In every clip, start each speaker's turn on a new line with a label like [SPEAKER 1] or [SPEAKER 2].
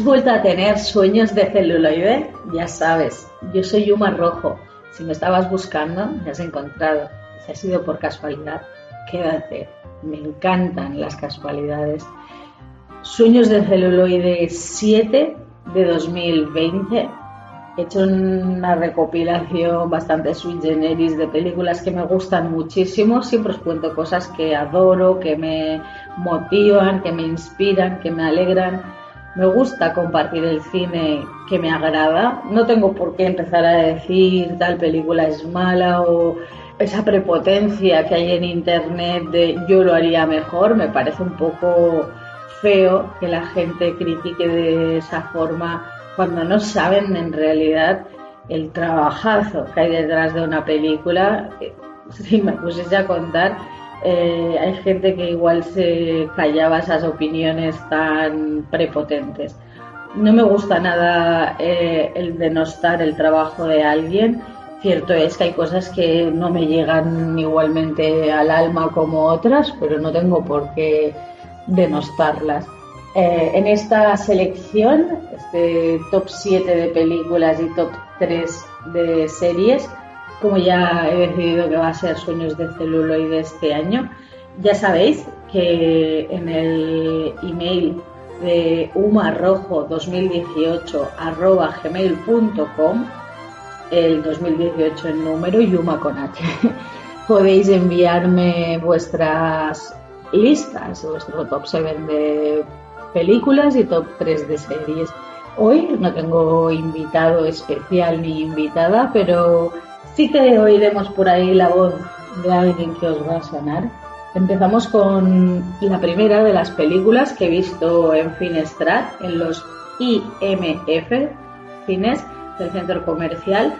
[SPEAKER 1] ¿Has vuelto a tener sueños de celuloide? Ya sabes, yo soy Yuma Rojo. Si me estabas buscando, me has encontrado. Si ha sido por casualidad, quédate. Me encantan las casualidades. Sueños de celuloide 7 de 2020. He hecho una recopilación bastante sui generis de películas que me gustan muchísimo. Siempre os cuento cosas que adoro, que me motivan, que me inspiran, que me alegran. Me gusta compartir el cine que me agrada. No tengo por qué empezar a decir tal película es mala o esa prepotencia que hay en internet de yo lo haría mejor. Me parece un poco feo que la gente critique de esa forma cuando no saben en realidad el trabajazo que hay detrás de una película. Si me pusiese a contar, eh, hay gente que igual se callaba esas opiniones tan prepotentes. No me gusta nada eh, el denostar el trabajo de alguien. Cierto es que hay cosas que no me llegan igualmente al alma como otras, pero no tengo por qué denostarlas. Eh, en esta selección, este top 7 de películas y top 3 de series, como ya he decidido que va a ser Sueños de celuloide este año, ya sabéis que en el email de umarrojo2018 arroba gmail.com el 2018 en número y con H podéis enviarme vuestras listas, vuestro top 7 de películas y top 3 de series. Hoy no tengo invitado especial ni invitada, pero sí que oiremos por ahí la voz de alguien que os va a sonar. Empezamos con la primera de las películas que he visto en Finestrat, en los IMF, cines del centro comercial.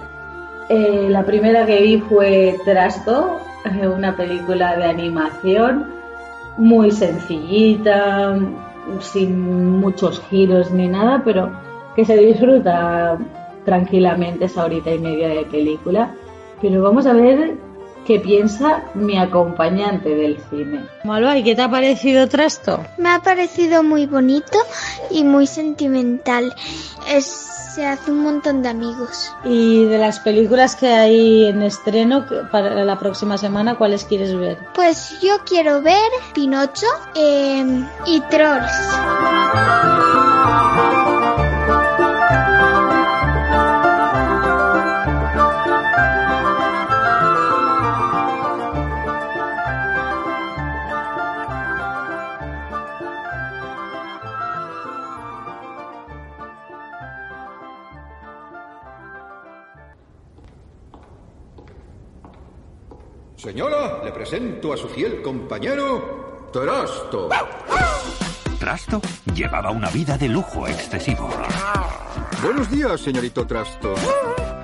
[SPEAKER 1] Eh, la primera que vi fue Trasto, una película de animación muy sencillita, sin muchos giros ni nada, pero que se disfruta tranquilamente esa horita y media de película. Pero vamos a ver qué piensa mi acompañante del cine. Malva, ¿y qué te ha parecido Trasto?
[SPEAKER 2] Me ha parecido muy bonito y muy sentimental. Es se hace un montón de amigos.
[SPEAKER 1] ¿Y de las películas que hay en estreno para la próxima semana, cuáles quieres ver?
[SPEAKER 2] Pues yo quiero ver Pinocho eh, y Trolls.
[SPEAKER 3] Señora, le presento a su fiel compañero, Trasto.
[SPEAKER 4] Trasto llevaba una vida de lujo excesivo.
[SPEAKER 3] Buenos días, señorito Trasto.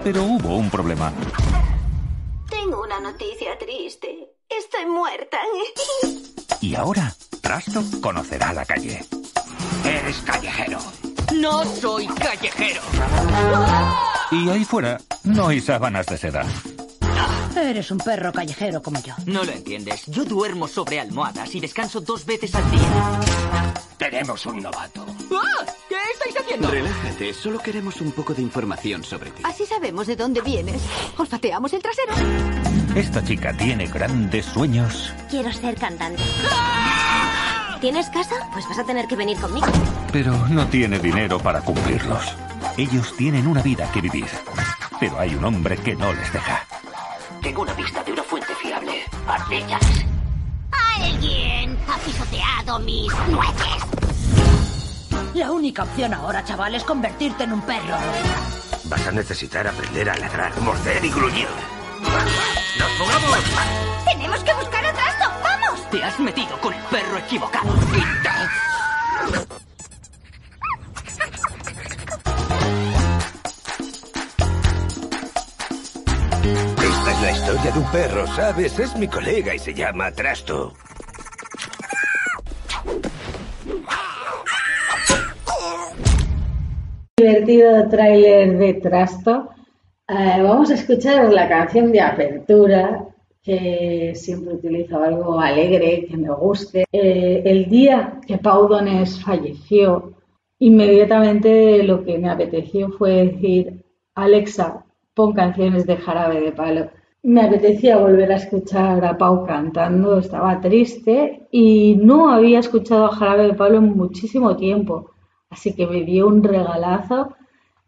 [SPEAKER 4] Pero hubo un problema.
[SPEAKER 5] Tengo una noticia triste. Estoy muerta.
[SPEAKER 4] Y ahora, Trasto conocerá la calle. Eres callejero.
[SPEAKER 6] No soy callejero.
[SPEAKER 4] Y ahí fuera no hay sábanas de seda.
[SPEAKER 7] Eres un perro callejero como yo.
[SPEAKER 6] No lo entiendes. Yo duermo sobre almohadas y descanso dos veces al día.
[SPEAKER 8] Tenemos un novato.
[SPEAKER 6] ¡Ah! ¿Qué estáis haciendo?
[SPEAKER 8] Relájate, solo queremos un poco de información sobre ti.
[SPEAKER 5] Así sabemos de dónde vienes. Olfateamos el trasero.
[SPEAKER 4] Esta chica tiene grandes sueños.
[SPEAKER 9] Quiero ser cantante. ¿Tienes casa? Pues vas a tener que venir conmigo.
[SPEAKER 4] Pero no tiene dinero para cumplirlos. Ellos tienen una vida que vivir. Pero hay un hombre que no les deja.
[SPEAKER 8] Tengo una pista de una fuente fiable. Ardillas.
[SPEAKER 9] ¡Alguien ha pisoteado mis nueces!
[SPEAKER 7] La única opción ahora, chaval, es convertirte en un perro.
[SPEAKER 8] Vas a necesitar aprender a ladrar, morder y gruñir. ¡Nos fugamos!
[SPEAKER 5] ¡Tenemos que buscar a Trasto! ¡Vamos!
[SPEAKER 6] Te has metido con el perro equivocado.
[SPEAKER 8] La historia de un perro, ¿sabes? Es mi colega y se llama Trasto.
[SPEAKER 1] Divertido tráiler de Trasto. Eh, vamos a escuchar la canción de apertura que siempre utilizo algo alegre, que me guste. Eh, el día que Pau Donés falleció, inmediatamente lo que me apeteció fue decir, Alexa, pon canciones de jarabe de palo. Me apetecía volver a escuchar a Pau cantando, estaba triste y no había escuchado a Jarabe de Palo en muchísimo tiempo. Así que me dio un regalazo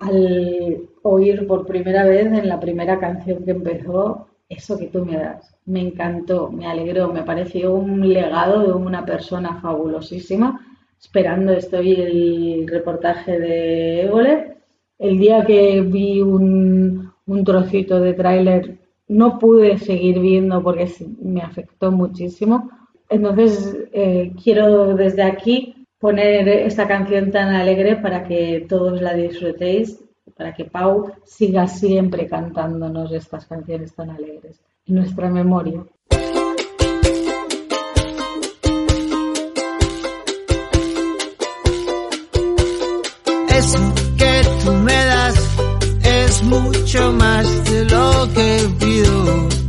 [SPEAKER 1] al oír por primera vez en la primera canción que empezó eso que tú me das. Me encantó, me alegró, me pareció un legado de una persona fabulosísima. Esperando estoy el reportaje de Évole. El día que vi un, un trocito de tráiler no pude seguir viendo porque me afectó muchísimo. Entonces, eh, quiero desde aquí poner esta canción tan alegre para que todos la disfrutéis, para que Pau siga siempre cantándonos estas canciones tan alegres en nuestra memoria.
[SPEAKER 10] Lo que pido.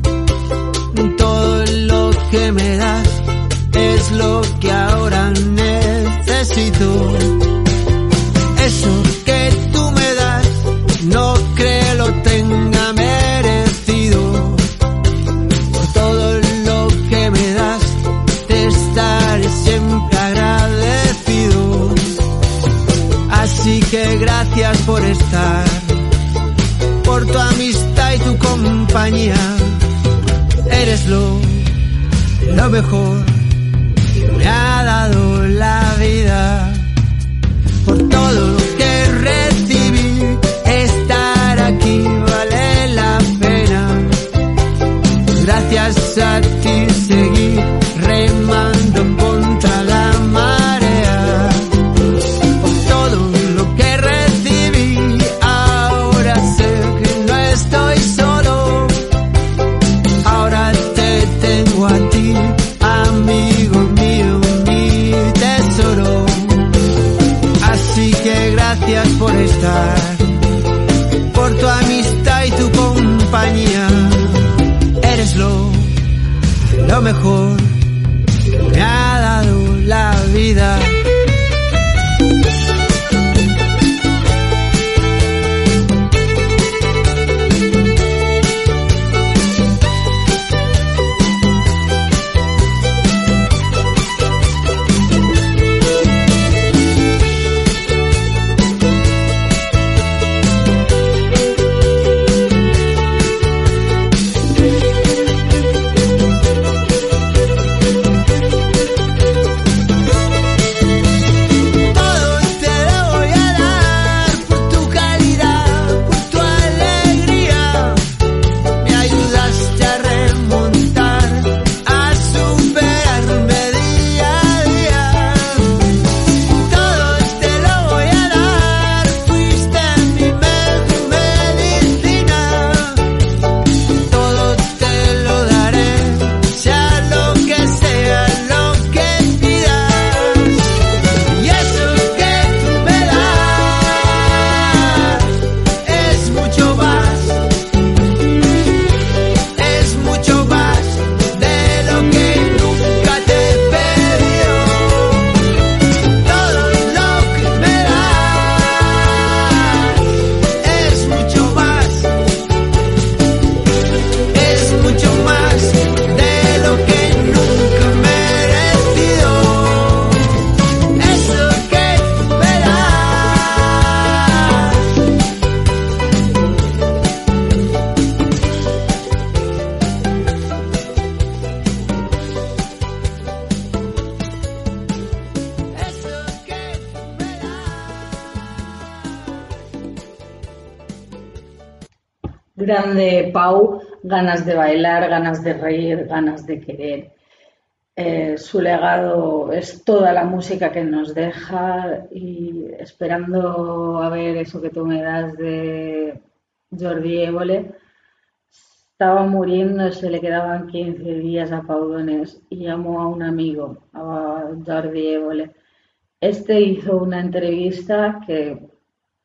[SPEAKER 10] Compañía. Eres lo, lo mejor que me ha dado
[SPEAKER 1] Grande Pau, ganas de bailar, ganas de reír, ganas de querer. Eh, su legado es toda la música que nos deja y esperando a ver eso que tú me das de Jordi Évole. Estaba muriendo, se le quedaban 15 días a Pau Donés y llamó a un amigo, a Jordi Évole. Este hizo una entrevista que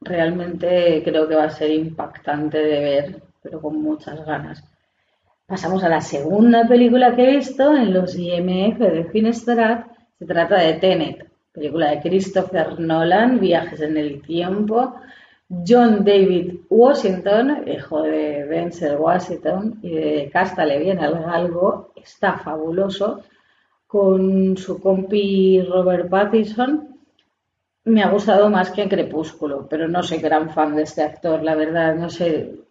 [SPEAKER 1] realmente creo que va a ser impactante de ver, pero con muchas ganas. Pasamos a la segunda película que he visto en los IMF de Finestrat. Se trata de Tenet. película de Christopher Nolan, Viajes en el Tiempo. John David Washington, hijo de Denzel Washington y de Cástale bien algo, está fabuloso. Con su compi Robert Pattinson, me ha gustado más que en Crepúsculo, pero no soy gran fan de este actor, la verdad, no sé,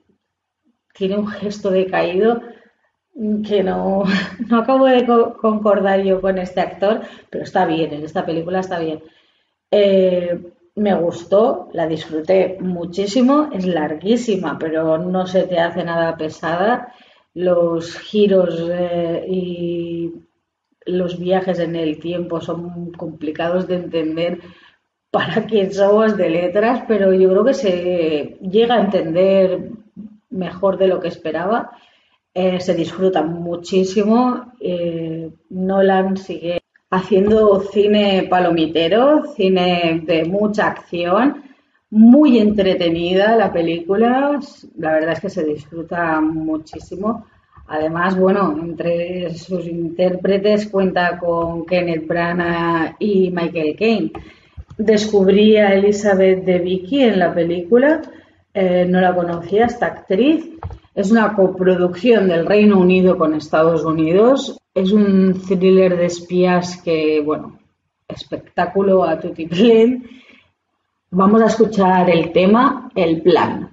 [SPEAKER 1] tiene un gesto decaído que no, no acabo de concordar yo con este actor, pero está bien, en esta película está bien. Eh, me gustó, la disfruté muchísimo, es larguísima, pero no se te hace nada pesada. Los giros eh, y los viajes en el tiempo son complicados de entender para quien somos de letras, pero yo creo que se llega a entender mejor de lo que esperaba. Eh, se disfruta muchísimo. Eh, Nolan sigue haciendo cine palomitero, cine de mucha acción, muy entretenida la película. La verdad es que se disfruta muchísimo. Además, bueno, entre sus intérpretes cuenta con Kenneth Branagh y Michael Caine Descubrí a Elizabeth de Vicky en la película, eh, no la conocía, esta actriz. Es una coproducción del Reino Unido con Estados Unidos. Es un thriller de espías que, bueno, espectáculo a tutiplén. Vamos a escuchar el tema El plan.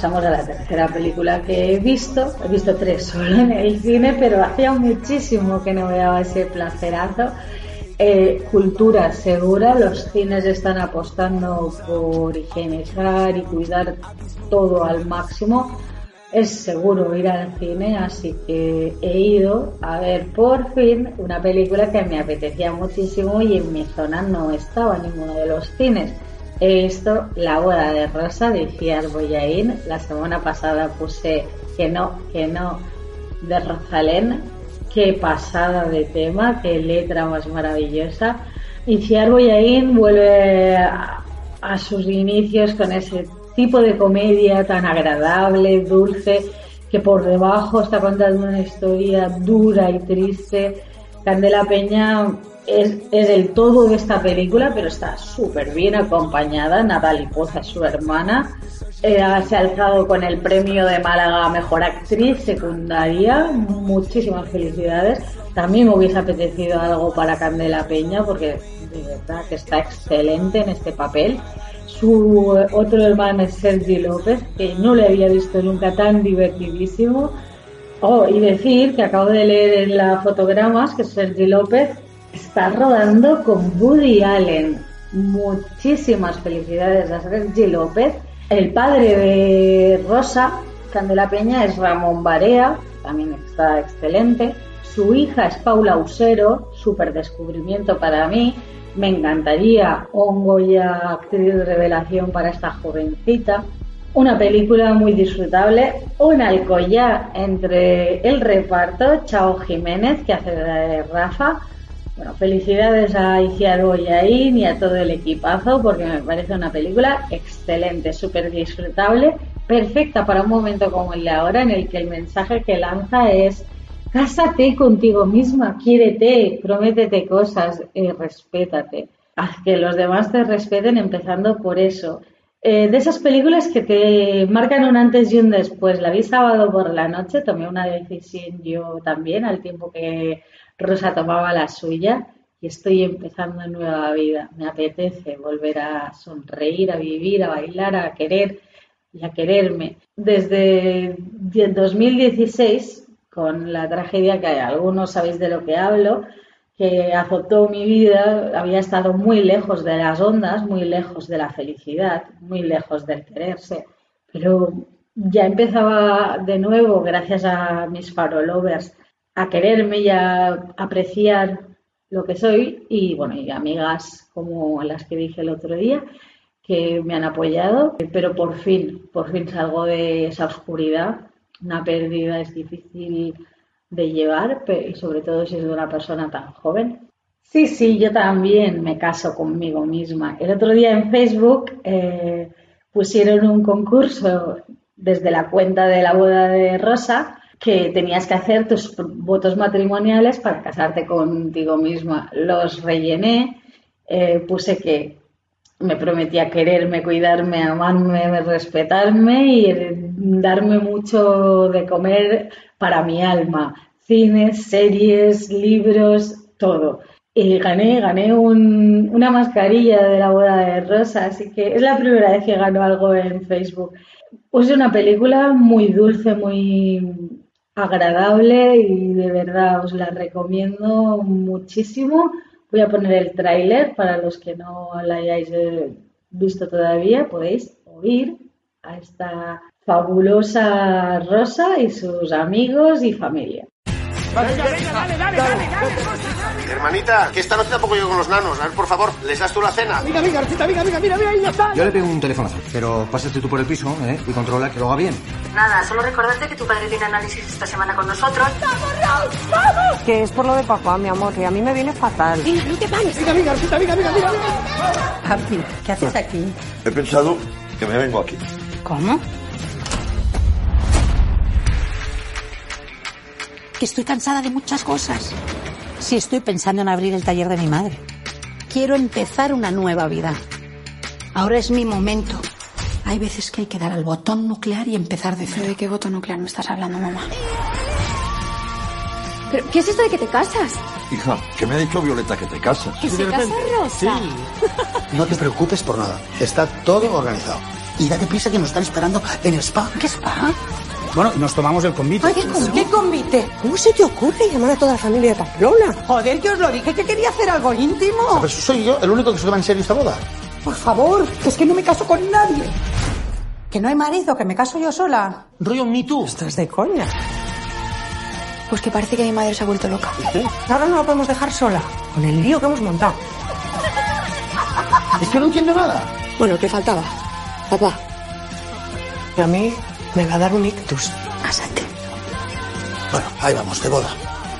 [SPEAKER 1] Pasamos a la tercera película que he visto. He visto tres solo en el cine, pero hacía muchísimo que no me daba ese placerazo. Eh, cultura segura, los cines están apostando por higienizar y cuidar todo al máximo es seguro ir al cine, así que he ido a ver por fin una película que me apetecía muchísimo y en mi zona no estaba ninguno de los cines. He La boda de Rosa de Ciar Boyain. La semana pasada puse que no, que no de Rosalén. Qué pasada de tema, qué letra más maravillosa. Y Ciar Boyain vuelve a, a sus inicios con ese tipo de comedia tan agradable, dulce, que por debajo está contando una historia dura y triste. Candela Peña es, el todo de esta película, pero está súper bien acompañada. Natalie Poza es su hermana. Eh, se ha alzado con el premio de Málaga Mejor Actriz Secundaria. Muchísimas felicidades. También me hubiese apetecido algo para Candela Peña porque de verdad que está excelente en este papel. Su otro hermano es Sergi López, que no le había visto nunca tan divertidísimo. Oh, y decir que acabo de leer en la fotogramas que Sergi López está rodando con Woody Allen. Muchísimas felicidades a Sergi López. El padre de Rosa, Candela Peña, es Ramón Barea, también está excelente. Su hija es Paula Usero, súper descubrimiento para mí. Me encantaría un Goya actriz de revelación para esta jovencita. Una película muy disfrutable, un alcoyá entre el reparto, Chao Jiménez, que hace Rafa. Bueno, felicidades a Iciar Boyaín y a todo el equipazo, porque me parece una película excelente, súper disfrutable, perfecta para un momento como el de ahora, en el que el mensaje que lanza es Cásate contigo misma, quiérete, prométete cosas, eh, respétate. Haz que los demás te respeten empezando por eso. Eh, de esas películas que te marcan un antes y un después. La vi sábado por la noche, tomé una decisión yo también al tiempo que Rosa tomaba la suya y estoy empezando nueva vida. Me apetece volver a sonreír, a vivir, a bailar, a querer y a quererme. Desde 2016, con la tragedia que algunos sabéis de lo que hablo, que azotó mi vida, había estado muy lejos de las ondas, muy lejos de la felicidad, muy lejos del quererse, pero ya empezaba de nuevo, gracias a mis farolovers, a quererme y a apreciar lo que soy y bueno, y amigas como las que dije el otro día que me han apoyado, pero por fin, por fin salgo de esa oscuridad. Una pérdida es difícil de llevar y sobre todo si es de una persona tan joven. Sí, sí, yo también me caso conmigo misma. El otro día en Facebook eh, pusieron un concurso desde la cuenta de la boda de Rosa que tenías que hacer tus votos matrimoniales para casarte contigo misma. Los rellené, eh, puse que me prometía quererme, cuidarme, amarme, respetarme y darme mucho de comer para mi alma. Cines, series, libros, todo. Y gané, gané una mascarilla de la boda de Rosa, así que es la primera vez que gano algo en Facebook. Puse una película muy dulce, muy agradable y de verdad os la recomiendo muchísimo. Voy a poner el tráiler para los que no la hayáis eh, visto todavía, podéis oír a esta fabulosa Rosa y sus amigos y familia.
[SPEAKER 11] Dale, dale, dale, dale, Hermanita, que esta noche tampoco yo con los nanos. A ver, por favor, ¿les das tú la cena?
[SPEAKER 12] Venga, venga, Arcita, venga, venga, mira, mira, ahí ya está.
[SPEAKER 13] Yo le pego un telefonazo, pero pásate tú por el piso, ¿eh? Y controla que lo haga bien.
[SPEAKER 14] Nada, solo recordarte que tu padre tiene análisis esta semana con nosotros.
[SPEAKER 12] ¡Vamos, Raúl, vamos!
[SPEAKER 14] Que es por lo de papá, mi amor, que a mí me viene fatal.
[SPEAKER 12] Venga, no te pares. Venga, venga, Arcita, venga, venga, mira, venga.
[SPEAKER 15] Arci, ¿qué haces aquí?
[SPEAKER 16] He pensado que me vengo aquí.
[SPEAKER 15] ¿Cómo? que estoy cansada de muchas cosas. Sí, estoy pensando en abrir el taller de mi madre. Quiero empezar una nueva vida. Ahora es mi momento. Hay veces que hay que dar al botón nuclear y empezar de cero.
[SPEAKER 17] ¿De qué botón nuclear me estás hablando, mamá?
[SPEAKER 18] ¿Pero qué es esto de que te casas?
[SPEAKER 16] Hija, que me ha dicho Violeta que te casas.
[SPEAKER 18] ¿Que se casa Rosa? Sí.
[SPEAKER 13] No te preocupes por nada. Está todo organizado. Y date prisa que nos están esperando en el spa.
[SPEAKER 15] ¿Qué spa?
[SPEAKER 13] Bueno, nos tomamos el convite.
[SPEAKER 15] Ay, ¿qué, convite?
[SPEAKER 12] ¿Cómo se te ocurre llamar a toda la familia de Pamplona?
[SPEAKER 15] Joder, que os lo dije que quería hacer algo íntimo.
[SPEAKER 13] ¿Sabes? Soy yo el único que se toma en serio esta boda.
[SPEAKER 15] Por favor, es que no me caso con nadie. Que no hay marido, que me caso yo sola.
[SPEAKER 13] Rollo Me Too.
[SPEAKER 15] Estás de coña.
[SPEAKER 17] Pues que parece que mi madre se ha vuelto loca.
[SPEAKER 15] ¿Sí? Ahora no la podemos dejar sola, con el lío que hemos montado.
[SPEAKER 13] Es que no entiendo nada.
[SPEAKER 12] Bueno, ¿qué faltaba? Papá.
[SPEAKER 15] Y a mí me va a dar un ictus.
[SPEAKER 17] Cásate.
[SPEAKER 13] Bueno, ahí vamos, de boda.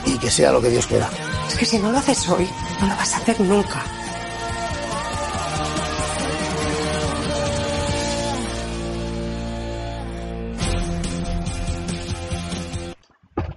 [SPEAKER 13] Y que sea lo que Dios quiera.
[SPEAKER 15] Es que si no lo haces hoy, no lo vas a hacer nunca.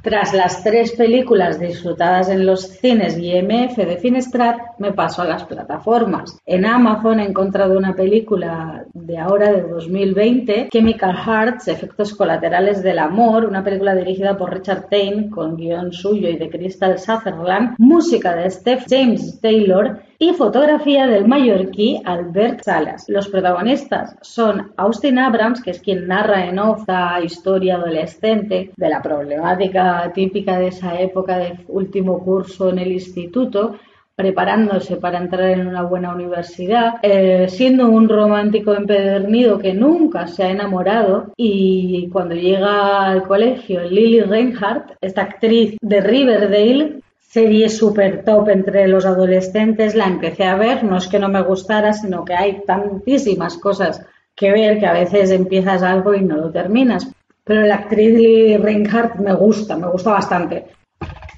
[SPEAKER 1] Tras las tres películas disfrutadas en los cines y MF de Finestrat, me paso a las plataformas. En Amazon he encontrado una película de ahora, de 2020, Chemical Hearts, Efectos Colaterales del Amor, una película dirigida por Richard Tain, con guion suyo y de Crystal Sutherland, música de Steph James Taylor y fotografía del mallorquí Albert Salas. Los protagonistas son Austin Abrams, que es quien narra en off la historia adolescente de la problemática típica de esa época de último curso en el instituto, preparándose para entrar en una buena universidad, eh, siendo un romántico empedernido que nunca se ha enamorado y cuando llega al colegio Lily Reinhardt, esta actriz de Riverdale, serie súper top entre los adolescentes, la empecé a ver, no es que no me gustara, sino que hay tantísimas cosas que ver que a veces empiezas algo y no lo terminas. Pero la actriz Lily Reinhardt me gusta, me gusta bastante.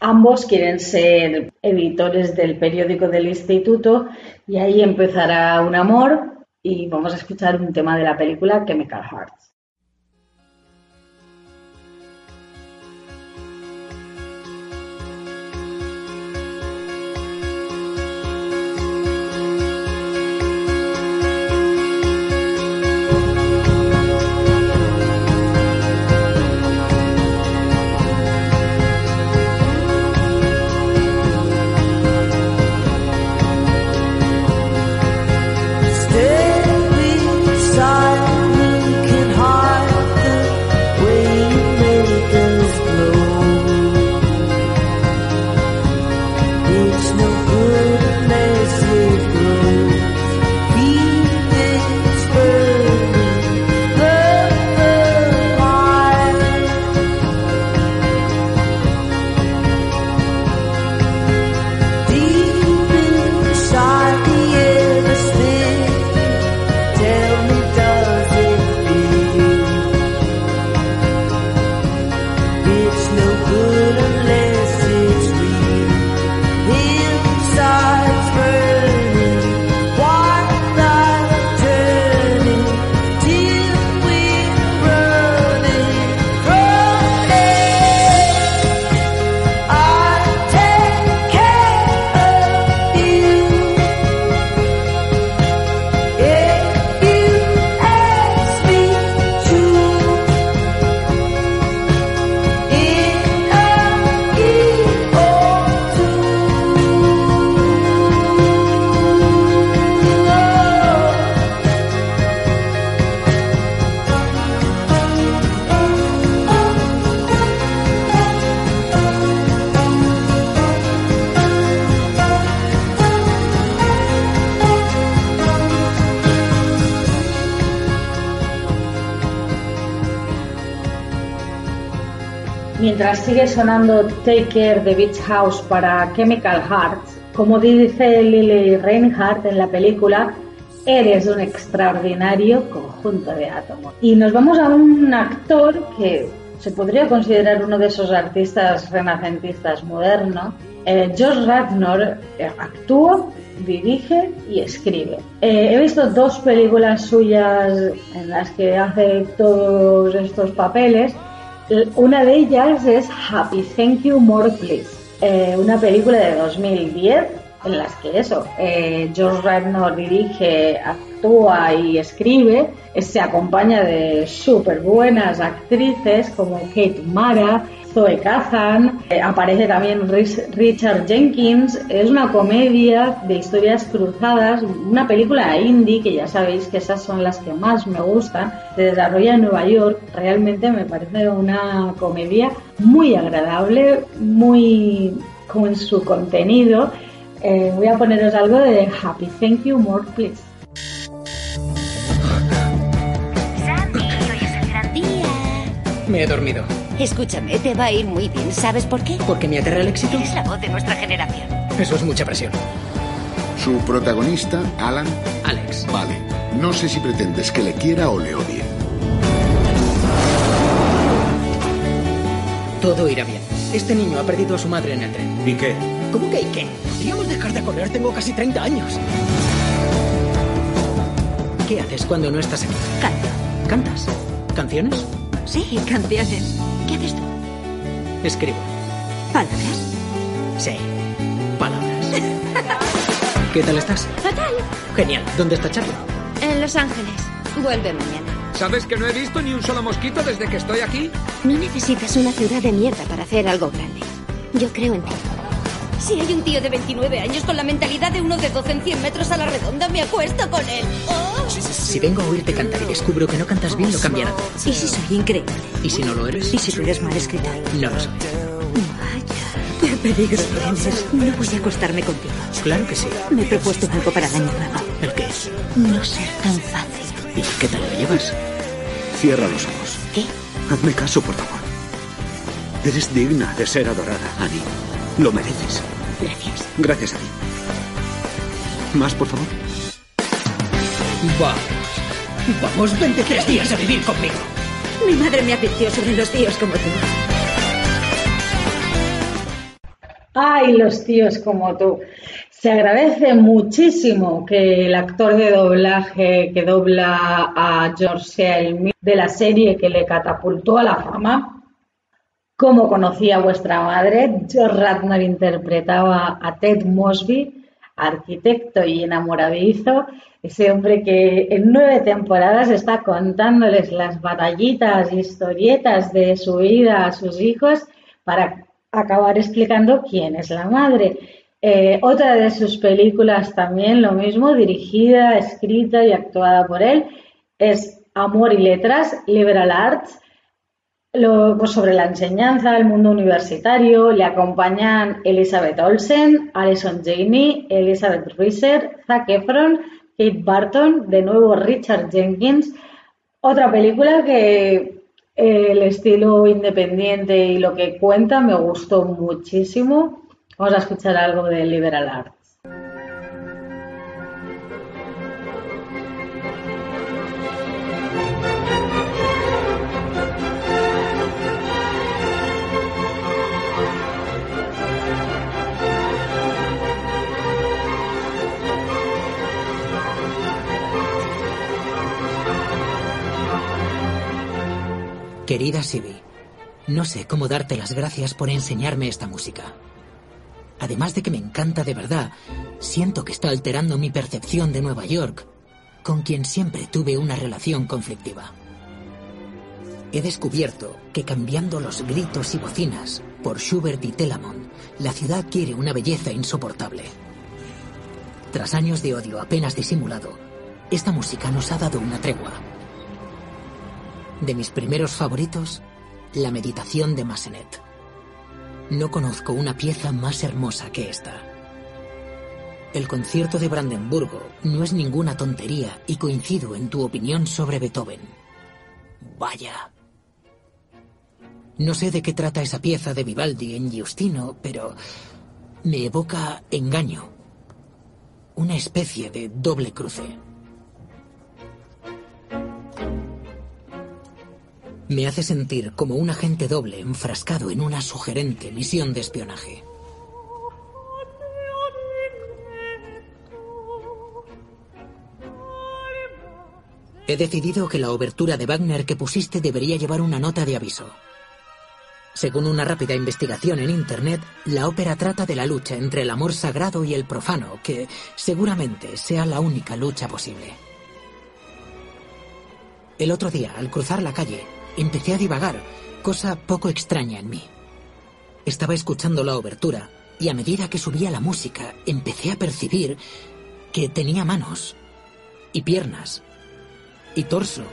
[SPEAKER 1] Ambos quieren ser editores del periódico del instituto y ahí empezará un amor y vamos a escuchar un tema de la película Hearts.
[SPEAKER 10] Beside me, can
[SPEAKER 1] sigue sonando Take Care de Beach House para Chemical Hearts, como dice Lily Reinhardt en la película, eres un extraordinario conjunto de átomos. Y nos vamos a un actor que se podría considerar uno de esos artistas renacentistas modernos. Eh, George Radnor eh, actúa, dirige y escribe. Eh, he visto dos películas suyas en las que hace todos estos papeles. Una de ellas es Happy Thank You More Please, eh, una película de 2010 en las que eso, eh, George Radnor dirige, actúa y escribe, se acompaña de súper buenas actrices como Kate Mara, Zoe Kazan, eh, aparece también Richard Jenkins, es una comedia de historias cruzadas, una película indie que ya sabéis que esas son las que más me gustan, se desarrolla en Nueva York, realmente me parece una comedia muy agradable, muy con su contenido. Eh, voy a poneros algo de Happy Thank You More Please.
[SPEAKER 19] Me he dormido.
[SPEAKER 20] Escúchame, te va a ir muy bien. ¿Sabes por qué?
[SPEAKER 19] ¿Porque me aterra el éxito?
[SPEAKER 20] Eres la voz de nuestra generación.
[SPEAKER 19] Eso es mucha presión.
[SPEAKER 21] Su protagonista, Alan.
[SPEAKER 19] Alex.
[SPEAKER 21] Vale. No sé si pretendes que le quiera o le odie.
[SPEAKER 19] Todo irá bien. Este niño ha perdido a su madre en el tren.
[SPEAKER 16] ¿Y qué?
[SPEAKER 19] ¿Cómo que y qué? Podríamos dejar de correr, tengo casi 30 años. ¿Qué haces cuando no estás aquí?
[SPEAKER 20] Canto.
[SPEAKER 19] ¿Cantas? ¿Canciones?
[SPEAKER 20] Sí, canciones. ¿Qué haces tú?
[SPEAKER 19] Escribo.
[SPEAKER 20] ¿Palabras?
[SPEAKER 19] Sí, palabras. ¿Qué tal estás?
[SPEAKER 18] Fatal.
[SPEAKER 19] Genial. ¿Dónde está Charlie?
[SPEAKER 18] En Los Ángeles. Vuelve mañana.
[SPEAKER 22] ¿Sabes que no he visto ni un solo mosquito desde que estoy aquí?
[SPEAKER 9] No necesitas una ciudad de mierda para hacer algo grande. Yo creo en ti.
[SPEAKER 18] Si hay un tío de 29 años con la mentalidad de uno de 12 en 100 metros a la redonda, me acuesto con él. ¡Oh!
[SPEAKER 19] Si vengo a oírte cantar y descubro que no cantas bien, lo cambiará.
[SPEAKER 20] ¿Y si soy increíble?
[SPEAKER 19] ¿Y si no lo eres?
[SPEAKER 20] ¿Y si tú eres mal escritor?
[SPEAKER 19] No lo soy.
[SPEAKER 20] Vaya, qué peligro tienes. No voy a acostarme contigo.
[SPEAKER 19] Claro que sí.
[SPEAKER 20] Me he propuesto algo para el año nuevo.
[SPEAKER 19] ¿El qué?
[SPEAKER 20] No ser tan fácil.
[SPEAKER 19] ¿Y qué tal lo llevas?
[SPEAKER 21] Cierra los ojos.
[SPEAKER 20] ¿Qué?
[SPEAKER 21] Hazme caso, por favor. Eres digna de ser adorada, Annie. Lo mereces.
[SPEAKER 20] Gracias.
[SPEAKER 21] Gracias a ti. ¿Más, por favor?
[SPEAKER 19] Vamos. Vamos, vente tres días a vivir conmigo.
[SPEAKER 20] Mi madre me advirtió sobre los tíos como tú.
[SPEAKER 1] Ay, los tíos como tú. Se agradece muchísimo que el actor de doblaje que dobla a George sea el mismo de la serie que le catapultó a la fama. Como conocía vuestra madre, George Radnor interpretaba a Ted Mosby, arquitecto y enamoradizo, ese hombre que en nueve temporadas está contándoles las batallitas, historietas de su vida a sus hijos para acabar explicando quién es la madre. Eh, otra de sus películas también, lo mismo, dirigida, escrita y actuada por él, es Amor y Letras, Liberal Arts, pues sobre la enseñanza, el mundo universitario, le acompañan Elizabeth Olsen, Alison Janey, Elizabeth Reeser, Zac Efron, Kate Barton, de nuevo Richard Jenkins. Otra película que eh, el estilo independiente y lo que cuenta me gustó muchísimo. Vamos a escuchar algo de Liberal Arts.
[SPEAKER 19] Querida Sibi, no sé cómo darte las gracias por enseñarme esta música. Además de que me encanta de verdad, siento que está alterando mi percepción de Nueva York, con quien siempre tuve una relación conflictiva. He descubierto que cambiando los gritos y bocinas por Schubert y Telamon, la ciudad quiere una belleza insoportable. Tras años de odio apenas disimulado, esta música nos ha dado una tregua. De mis primeros favoritos, la meditación de Massenet. No conozco una pieza más hermosa que esta. El concierto de Brandenburgo no es ninguna tontería y coincido en tu opinión sobre Beethoven. Vaya. No sé de qué trata esa pieza de Vivaldi en Giustino, pero me evoca engaño. Una especie de doble cruce. Me hace sentir como un agente doble enfrascado en una sugerente misión de espionaje. He decidido que la obertura de Wagner que pusiste debería llevar una nota de aviso. Según una rápida investigación en Internet, la ópera trata de la lucha entre el amor sagrado y el profano, que seguramente sea la única lucha posible. El otro día, al cruzar la calle, empecé a divagar, cosa poco extraña en mí. Estaba escuchando la obertura y a medida que subía la música empecé a percibir que tenía manos y piernas y torso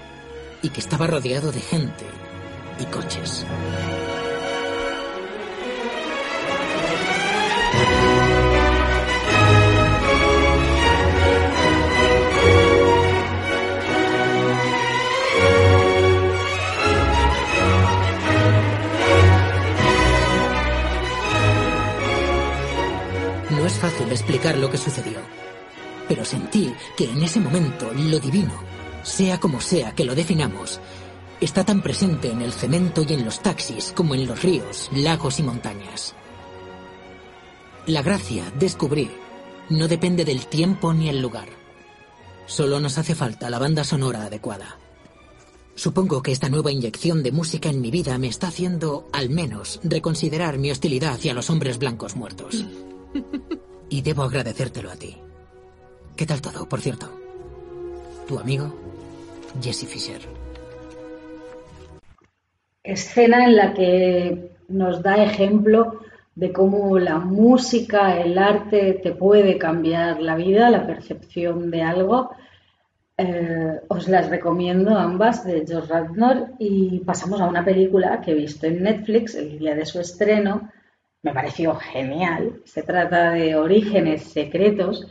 [SPEAKER 19] y que estaba rodeado de gente y coches. Fácil explicar lo que sucedió, pero sentí que en ese momento lo divino, sea como sea que lo definamos, está tan presente en el cemento y en los taxis como en los ríos, lagos y montañas. La gracia, descubrí, no depende del tiempo ni el lugar. Solo nos hace falta la banda sonora adecuada. Supongo que esta nueva inyección de música en mi vida me está haciendo, al menos, reconsiderar mi hostilidad hacia los hombres blancos muertos. Y debo agradecértelo a ti. ¿Qué tal todo, por cierto? Tu amigo, Jesse Fisher.
[SPEAKER 1] Escena en la que nos da ejemplo de cómo la música, el arte te puede cambiar la vida, la percepción de algo. Eh, os las recomiendo ambas de George Radnor y pasamos a una película que he visto en Netflix el día de su estreno. Me pareció genial. Se trata de Orígenes Secretos,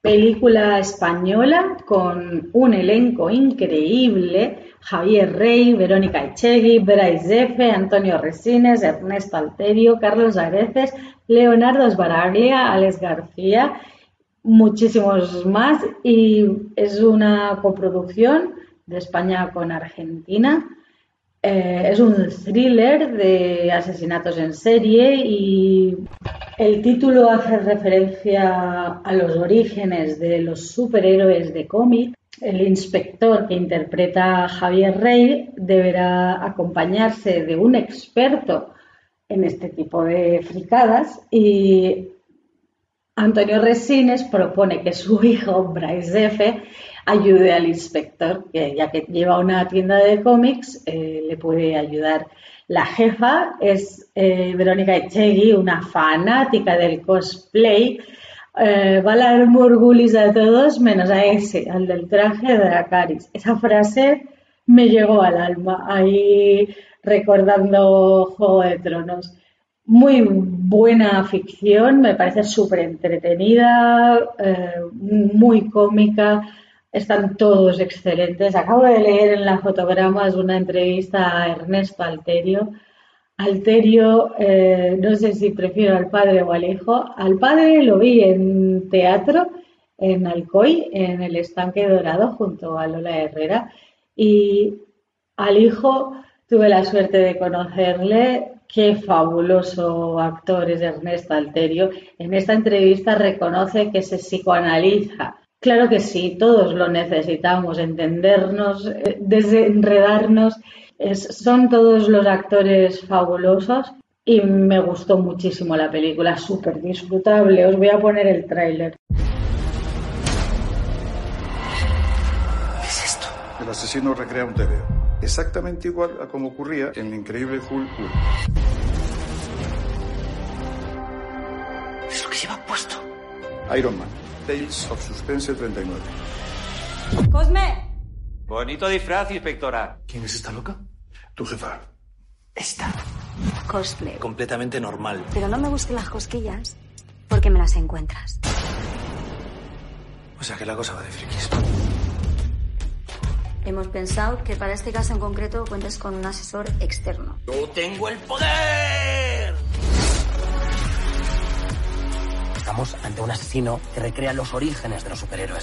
[SPEAKER 1] película española con un elenco increíble. Javier Rey, Verónica Echegui, Bryce Antonio Resines, Ernesto Alterio, Carlos Areces, Leonardo Sbaraglia, Alex García, muchísimos más. Y es una coproducción de España con Argentina. Eh, es un thriller de asesinatos en serie y el título hace referencia a los orígenes de los superhéroes de cómic. El inspector que interpreta a Javier Rey deberá acompañarse de un experto en este tipo de fricadas y Antonio Resines propone que su hijo, Bryce F., ayude al inspector, que ya que lleva una tienda de cómics, eh, le puede ayudar. La jefa es eh, Verónica Echegui, una fanática del cosplay. Eh, va a dar murgulis a todos, menos a ese, al del traje de Dracaris. Esa frase me llegó al alma, ahí recordando Juego de Tronos. Muy buena ficción, me parece súper entretenida, muy cómica, están todos excelentes. Acabo de leer en la fotogramas una entrevista a Ernesto Alterio. Alterio, eh, no sé si prefiero al padre o al hijo. Al padre lo vi en teatro, en Alcoy, en el estanque dorado, junto a Lola Herrera. Y al hijo tuve la suerte de conocerle. Qué fabuloso actor es Ernesto Alterio. En esta entrevista reconoce que se psicoanaliza Claro que sí, todos lo necesitamos, entendernos, eh, desenredarnos. son todos los actores fabulosos y me gustó muchísimo la película, súper disfrutable. Os voy a poner el tráiler.
[SPEAKER 23] ¿Qué es esto? El asesino recrea un TVO, exactamente igual a como ocurría en el increíble Hulk 1.
[SPEAKER 10] Es lo que lleva puesto.
[SPEAKER 23] Iron Man. Tales of Suspense 39.
[SPEAKER 24] ¡Cosme!
[SPEAKER 25] Bonito disfraz, inspectora.
[SPEAKER 23] ¿Quién es esta loca? Tu jefa.
[SPEAKER 24] Esta. Cosplay.
[SPEAKER 25] Completamente normal.
[SPEAKER 24] Pero no me busques las cosquillas porque me las encuentras.
[SPEAKER 25] O sea que la cosa va de frikis.
[SPEAKER 24] Hemos pensado que para este caso en concreto cuentes con un asesor externo.
[SPEAKER 8] ¡Yo tengo el poder!
[SPEAKER 26] Estamos ante un asesino que recrea los orígenes de los superhéroes.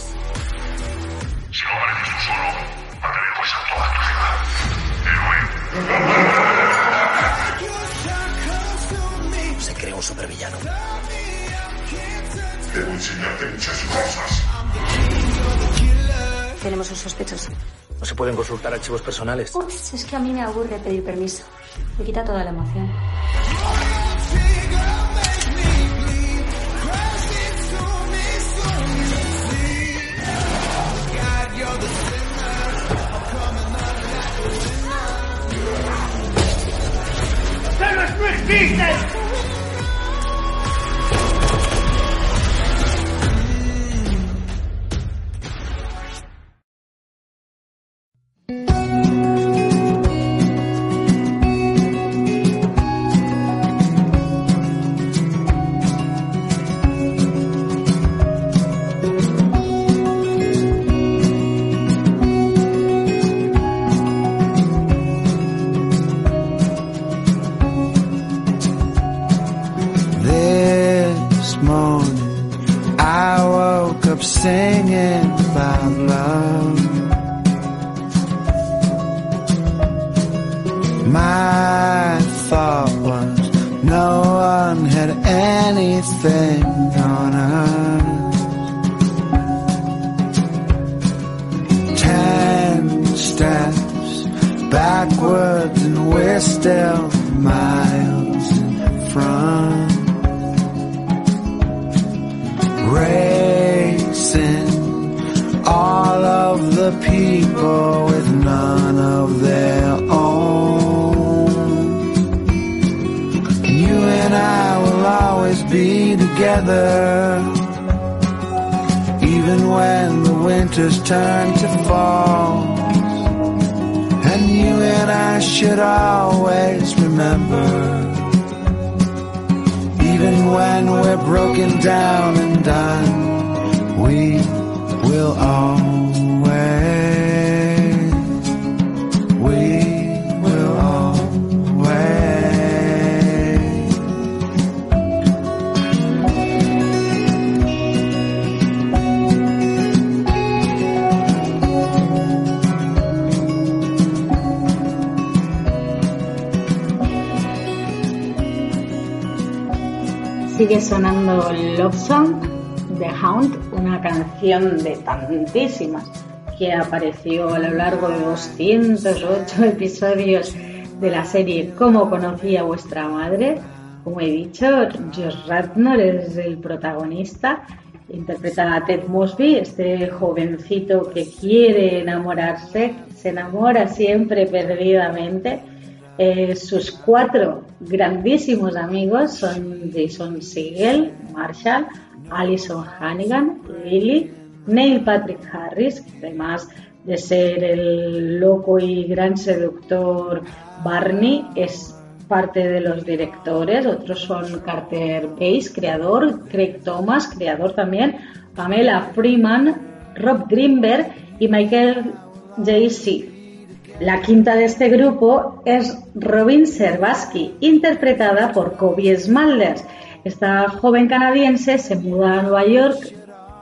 [SPEAKER 27] Si no apareces solo, atenemos a toda tu ciudad. Héroe.
[SPEAKER 26] Se crea un supervillano.
[SPEAKER 27] Debo enseñarte muchas cosas.
[SPEAKER 24] Tenemos un sospechoso.
[SPEAKER 26] No se pueden consultar archivos personales.
[SPEAKER 24] Ups, es que a mí me aburre pedir permiso. Me quita toda la emoción.
[SPEAKER 10] business turn to fall. And you and I should always remember even when we're broken down and done, we will always,
[SPEAKER 1] Sigue sonando Love Song de Hound, una canción de tantísimas que apareció a lo largo de 208 episodios de la serie Cómo conocí a vuestra madre. Como he dicho, Josh Radnor es el protagonista, interpreta a Ted Mosby, este jovencito que quiere enamorarse, se enamora siempre perdidamente. Eh, sus cuatro grandísimos amigos son Jason Segel, Marshall, Alison Hannigan, Lily, Neil Patrick Harris, además de ser el loco y gran seductor Barney, es parte de los directores. Otros son Carter Bass, creador, Craig Thomas, creador también, Pamela Freeman, Rob Greenberg y Michael J.C. La quinta de este grupo es Robin Serbaski, interpretada por Kobe Smulders. Esta joven canadiense se muda a Nueva York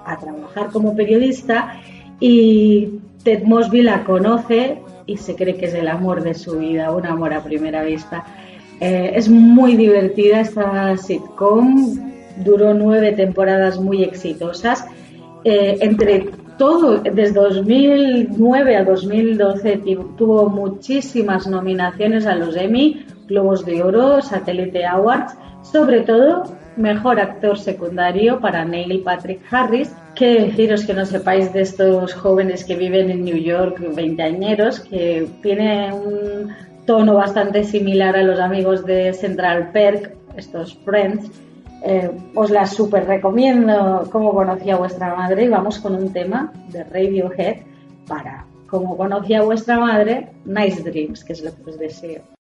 [SPEAKER 1] a trabajar como periodista y Ted Mosby la conoce y se cree que es el amor de su vida, un amor a primera vista. Eh, es muy divertida esta sitcom, duró nueve temporadas muy exitosas. Eh, entre todo, desde 2009 a 2012 tuvo muchísimas nominaciones a los Emmy, Globos de Oro, Satellite Awards, sobre todo mejor actor secundario para Neil Patrick Harris. Que deciros que no sepáis de estos jóvenes que viven en New York, veinteañeros, que tiene un tono bastante similar a los amigos de Central Perk, estos Friends. Eh, os la súper recomiendo cómo conocí a vuestra madre y vamos con un tema de Radiohead para cómo conocí a vuestra madre, Nice Dreams, que es lo que os deseo.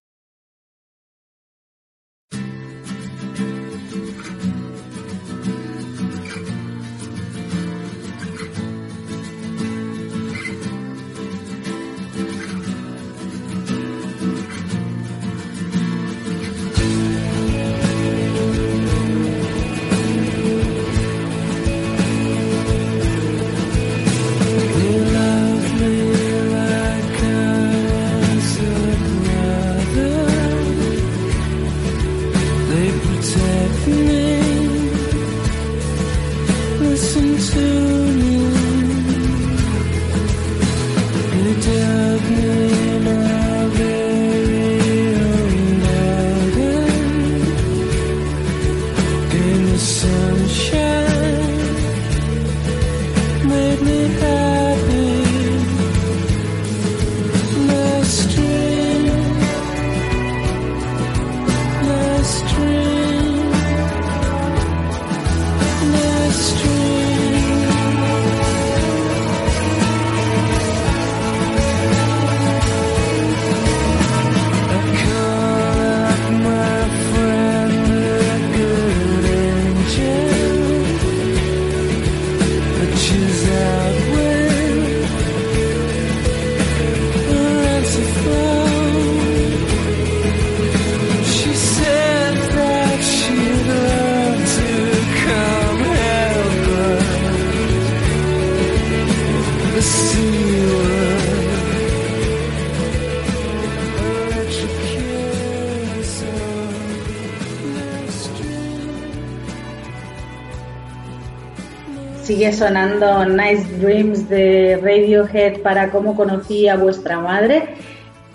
[SPEAKER 1] Sonando Nice Dreams de Radiohead para cómo conocí a vuestra madre.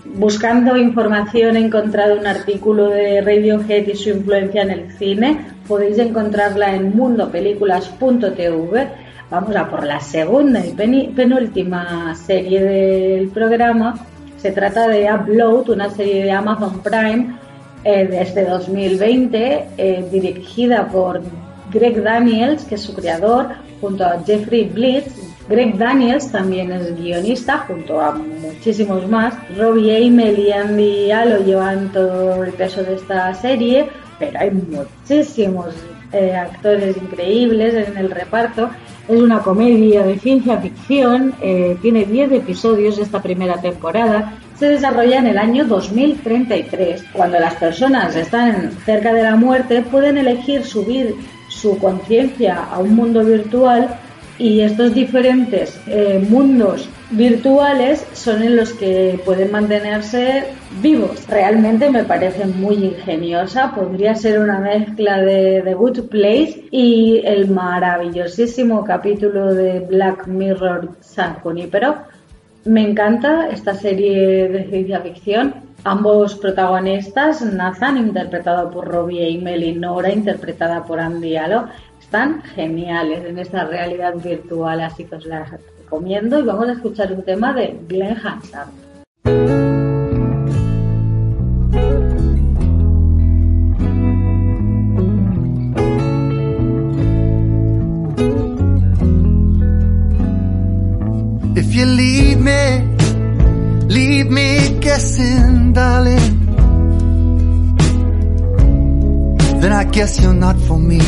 [SPEAKER 1] Buscando información he encontrado un artículo de Radiohead y su influencia en el cine. Podéis encontrarla en mundopelículas.tv. Vamos a por la segunda y penúltima serie del programa. Se trata de Upload, una serie de Amazon Prime eh, desde 2020, eh, dirigida por Greg Daniels, que es su creador, junto a Jeffrey Blitz. Greg Daniels también es guionista, junto a muchísimos más. Robbie Amell y Andy Allo llevan todo el peso de esta serie, pero hay muchísimos eh, actores increíbles en el reparto. Es una comedia de ciencia ficción, eh, tiene 10 episodios esta primera temporada. Se desarrolla en el año 2033. Cuando las personas están cerca de la muerte, pueden elegir subir su conciencia a un mundo virtual y estos diferentes eh, mundos virtuales son en los que pueden mantenerse vivos. Realmente me parece muy ingeniosa, podría ser una mezcla de The Good Place y el maravillosísimo capítulo de Black Mirror San Junípero. Me encanta esta serie de ciencia ficción. Ambos protagonistas, Nathan, interpretado por Robbie Amell, y Nora, interpretada por Andy Allo, están geniales en esta realidad virtual, así que os las recomiendo. Y vamos a escuchar un tema de Glenn Hansard.
[SPEAKER 10] Leave me guessing, darling. Then I guess you're not for me.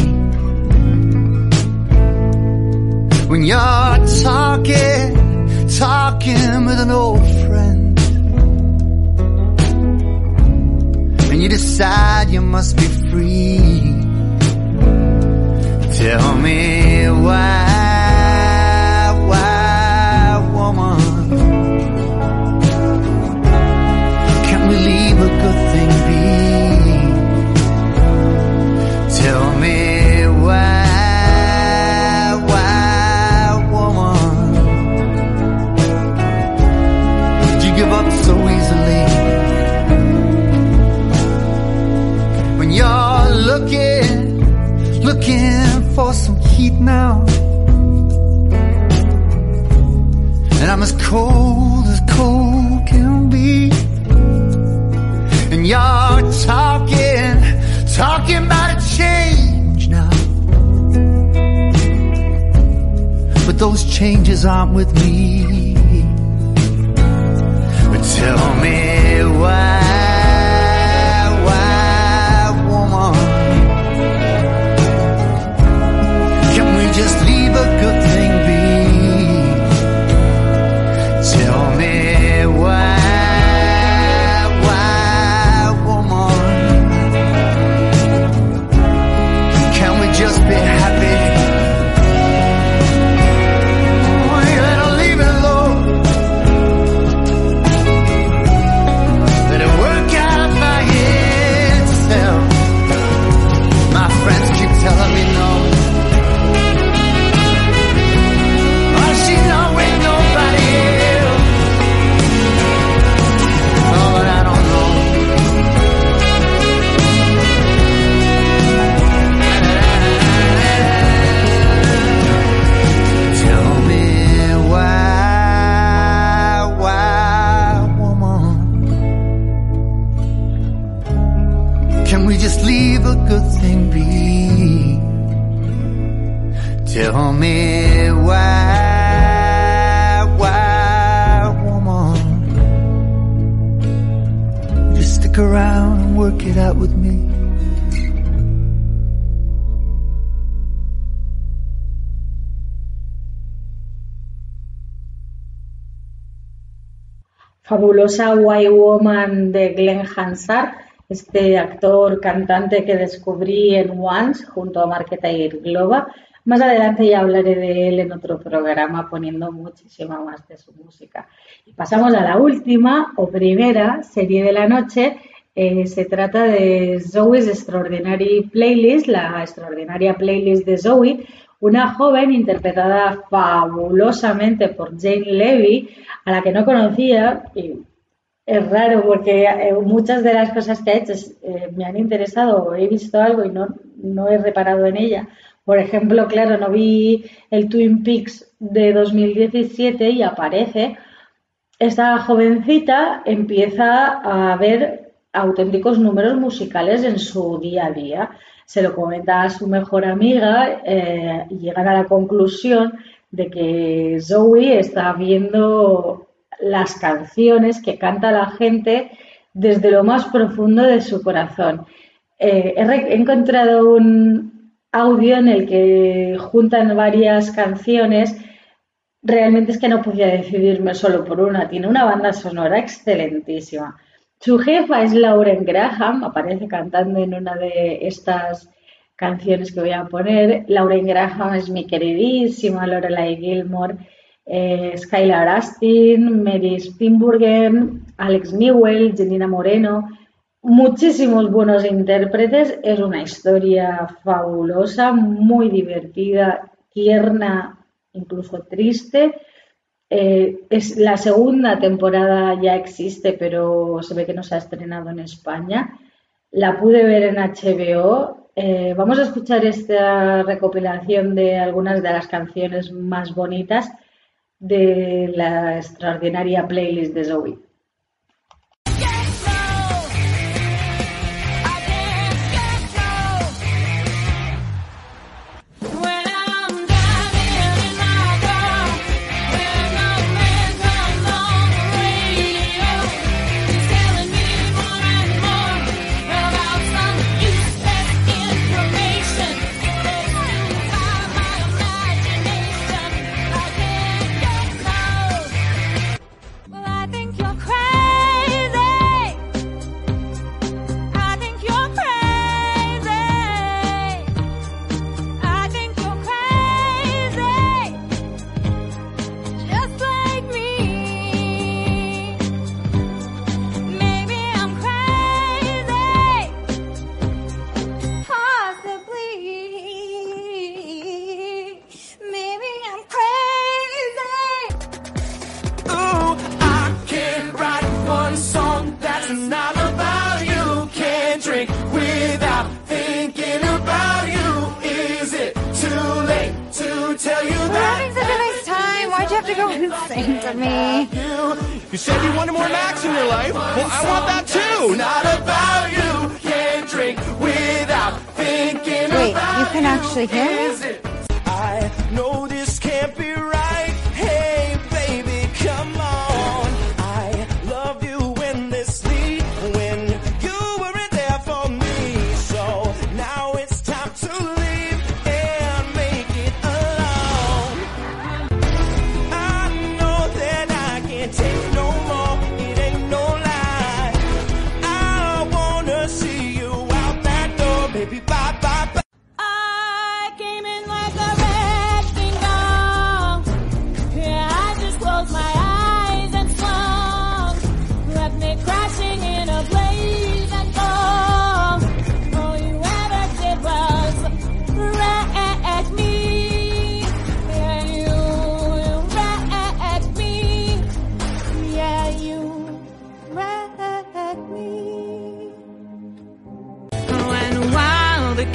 [SPEAKER 10] When you're talking, talking with an old friend. And you decide you must be free. Tell me why, a good thing be? Tell me why, why, woman? Did you give up so easily? When you're looking, looking for some heat now. And I'm as cold as cold can be. You're talking, talking about a change now. But those changes aren't with me. But tell me
[SPEAKER 1] fabulosa White Woman de Glenn Hansard, este actor cantante que descubrí en Once junto a Marqueta y Globa. Más adelante ya hablaré de él en otro programa poniendo muchísima más de su música. Y pasamos a la última o primera serie de la noche. Eh, se trata de Zoe's Extraordinary Playlist, la extraordinaria playlist de Zoe, una joven interpretada fabulosamente por Jane Levy, a la que no conocía, y es raro porque eh, muchas de las cosas que ha hecho eh, me han interesado o he visto algo y no, no he reparado en ella. Por ejemplo, claro, no vi el Twin Peaks de 2017 y aparece. Esta jovencita empieza a ver auténticos números musicales en su día a día se lo comenta a su mejor amiga eh, y llegan a la conclusión de que Zoe está viendo las canciones que canta la gente desde lo más profundo de su corazón. Eh, he, encontrado un audio en el que juntan varias canciones. Realmente es que no podía decidirme solo por una. Tiene una banda sonora excelentísima. Su jefa es Lauren Graham, aparece cantando en una de estas canciones que voy a poner. Lauren Graham es mi queridísima, Lorelai Gilmore, eh, Skylar Astin, Mary Spinburgen, Alex Newell, Janina Moreno, muchísimos buenos intérpretes. Es una historia fabulosa, muy divertida, tierna, incluso triste eh, es la segunda temporada ya existe, pero se ve que no se ha estrenado en España. La pude ver en HBO. Eh, vamos a escuchar esta recopilación de algunas de las canciones más bonitas de la extraordinaria playlist de Zoe.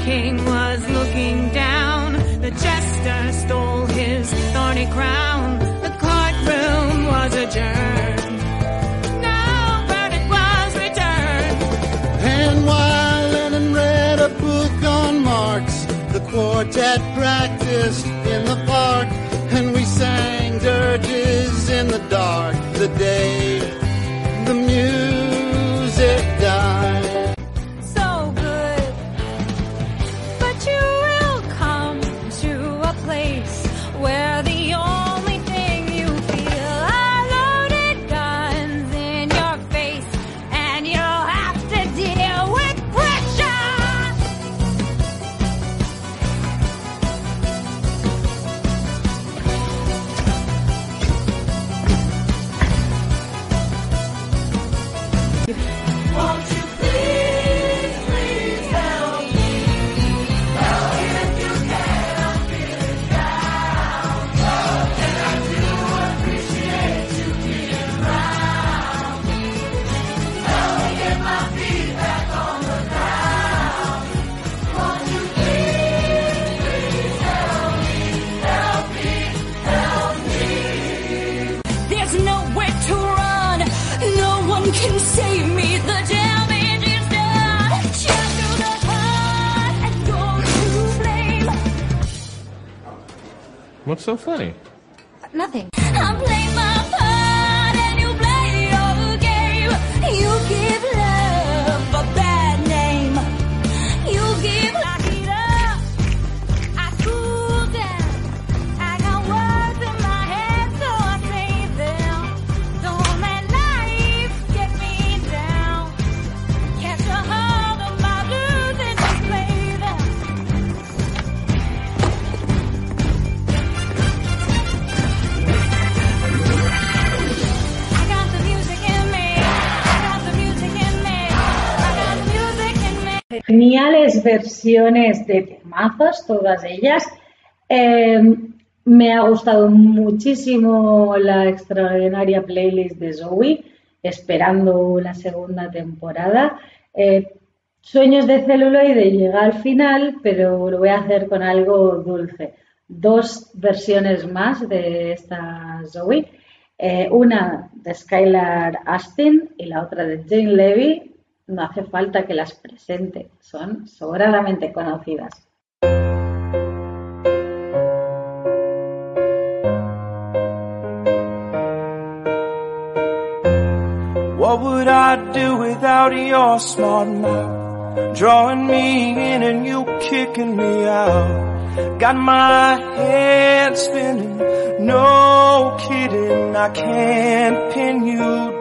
[SPEAKER 1] king Versiones de temazos, todas ellas. Eh, me ha gustado muchísimo la extraordinaria playlist de Zoe, esperando la segunda temporada. Eh, Sueños de celuloide llega al final, pero lo voy a hacer con algo dulce. Dos versiones más de esta Zoe. Eh, una de Skylar Astin y la otra de Jane Levy. No hace falta que las presente, son sobradamente conocidas.
[SPEAKER 24] What would I do without your smart mouth? Drawing me in and you kicking me out. Got my head spinning, no kidding, I can't pin you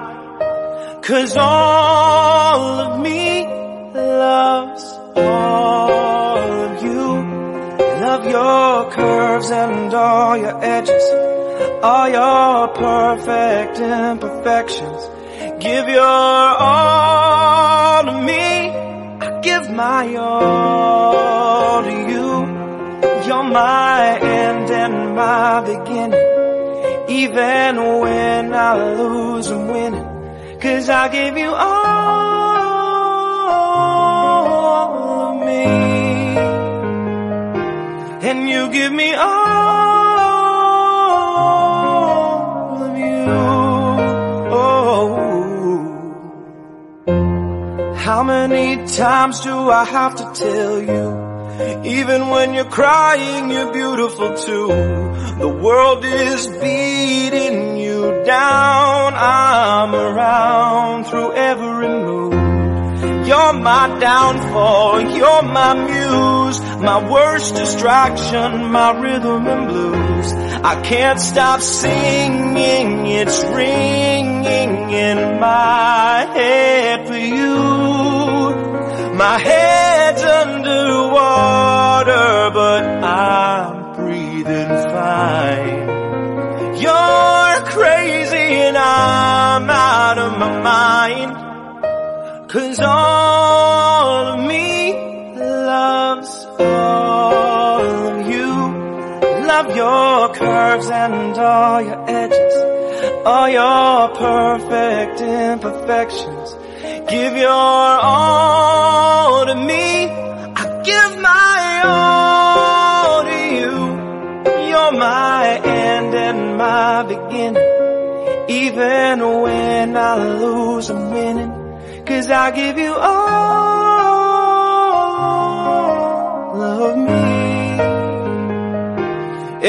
[SPEAKER 24] Cause all of me loves all of you. Love your curves and all your edges, all your perfect imperfections. Give your all to me. I give my all to you. You're my end and my beginning. Even when I lose, I'm winning. Cause I give you all of me. And you give me all of you. Oh. How many times do I have to tell you? Even when you're crying, you're beautiful too. The world is beating you down. I'm around through every mood. You're my downfall, you're my muse, my worst distraction, my rhythm and blues. I can't stop singing, it's ringing in my head for you. My head's underwater, but I'm fine. You're crazy and I'm out of my mind. Cause all of me loves all of you. Love your curves and all your edges, all your perfect imperfections. Give your all to me. I give my all. My end and my beginning. Even when I lose, I'm winning. Cause I give you all of me.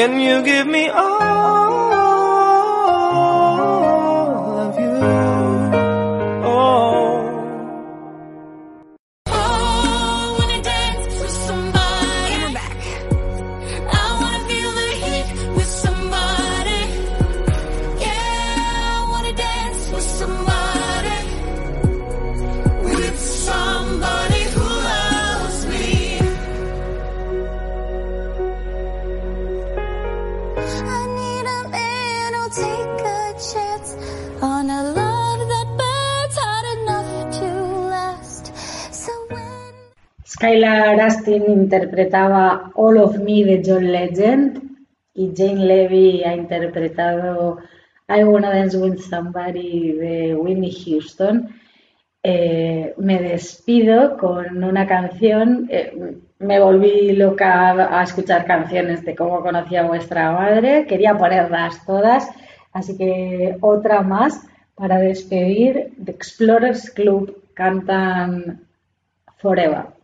[SPEAKER 24] And you give me all
[SPEAKER 1] Skylar Astin interpretaba All of Me de John Legend.
[SPEAKER 28] y Jane Levy ha interpretado I Wanna Dance With Somebody de Whitney Houston, eh, me despido con una canción. eh, me volví loca a escuchar canciones de cómo conocía vuestra madre. Quería ponerlas todas, así que otra más para despedir. The Explorers Club cantan Forever.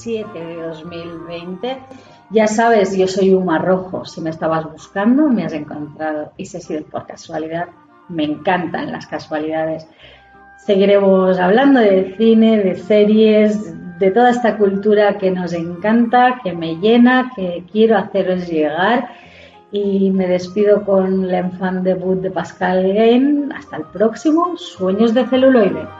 [SPEAKER 28] 7 de 2020. Ya sabes, yo soy Uma Rojo. Si me estabas buscando, me has encontrado. Y si ha sido por casualidad, me encantan las casualidades. Seguiremos hablando de cine, de series, de toda esta cultura que nos encanta, que me llena, que quiero haceros llegar. Y me despido con el enfant debut de Pascal Game. Hasta el próximo, Sueños de celuloide.